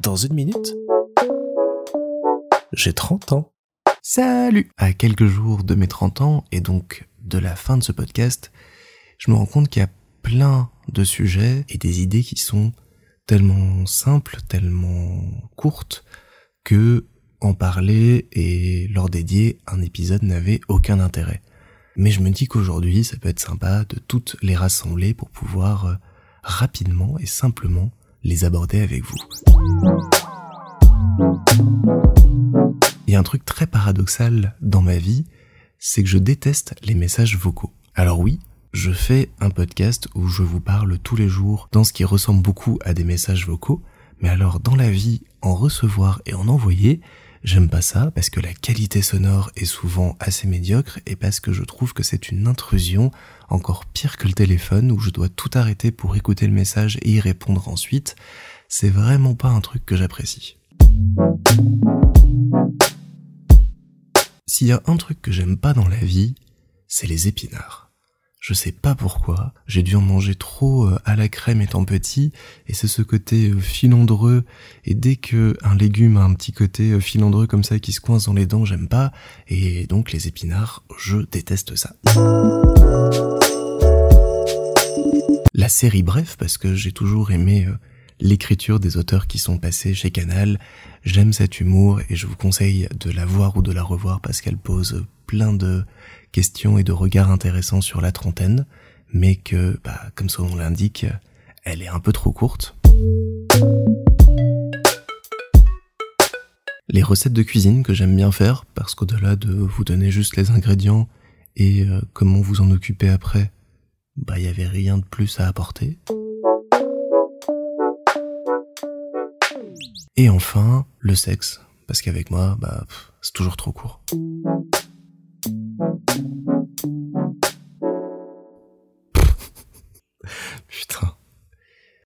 Dans une minute, j'ai 30 ans. Salut À quelques jours de mes 30 ans, et donc de la fin de ce podcast, je me rends compte qu'il y a plein de sujets et des idées qui sont tellement simples, tellement courtes, que en parler et leur dédier un épisode n'avait aucun intérêt. Mais je me dis qu'aujourd'hui, ça peut être sympa de toutes les rassembler pour pouvoir euh, rapidement et simplement les aborder avec vous. Il y a un truc très paradoxal dans ma vie, c'est que je déteste les messages vocaux. Alors oui, je fais un podcast où je vous parle tous les jours dans ce qui ressemble beaucoup à des messages vocaux, mais alors dans la vie, en recevoir et en envoyer, J'aime pas ça parce que la qualité sonore est souvent assez médiocre et parce que je trouve que c'est une intrusion encore pire que le téléphone où je dois tout arrêter pour écouter le message et y répondre ensuite. C'est vraiment pas un truc que j'apprécie. S'il y a un truc que j'aime pas dans la vie, c'est les épinards. Je sais pas pourquoi, j'ai dû en manger trop euh, à la crème étant petit, et c'est ce côté euh, filandreux, et dès que un légume a un petit côté euh, filandreux comme ça qui se coince dans les dents, j'aime pas, et donc les épinards, je déteste ça. La série Bref, parce que j'ai toujours aimé l'écriture des auteurs qui sont passés chez Canal. J'aime cet humour et je vous conseille de la voir ou de la revoir parce qu'elle pose plein de questions et de regards intéressants sur la trentaine, mais que, bah, comme son nom l'indique, elle est un peu trop courte. Les recettes de cuisine que j'aime bien faire, parce qu'au-delà de vous donner juste les ingrédients et euh, comment vous en occuper après, bah il y avait rien de plus à apporter. Et enfin, le sexe, parce qu'avec moi, bah c'est toujours trop court.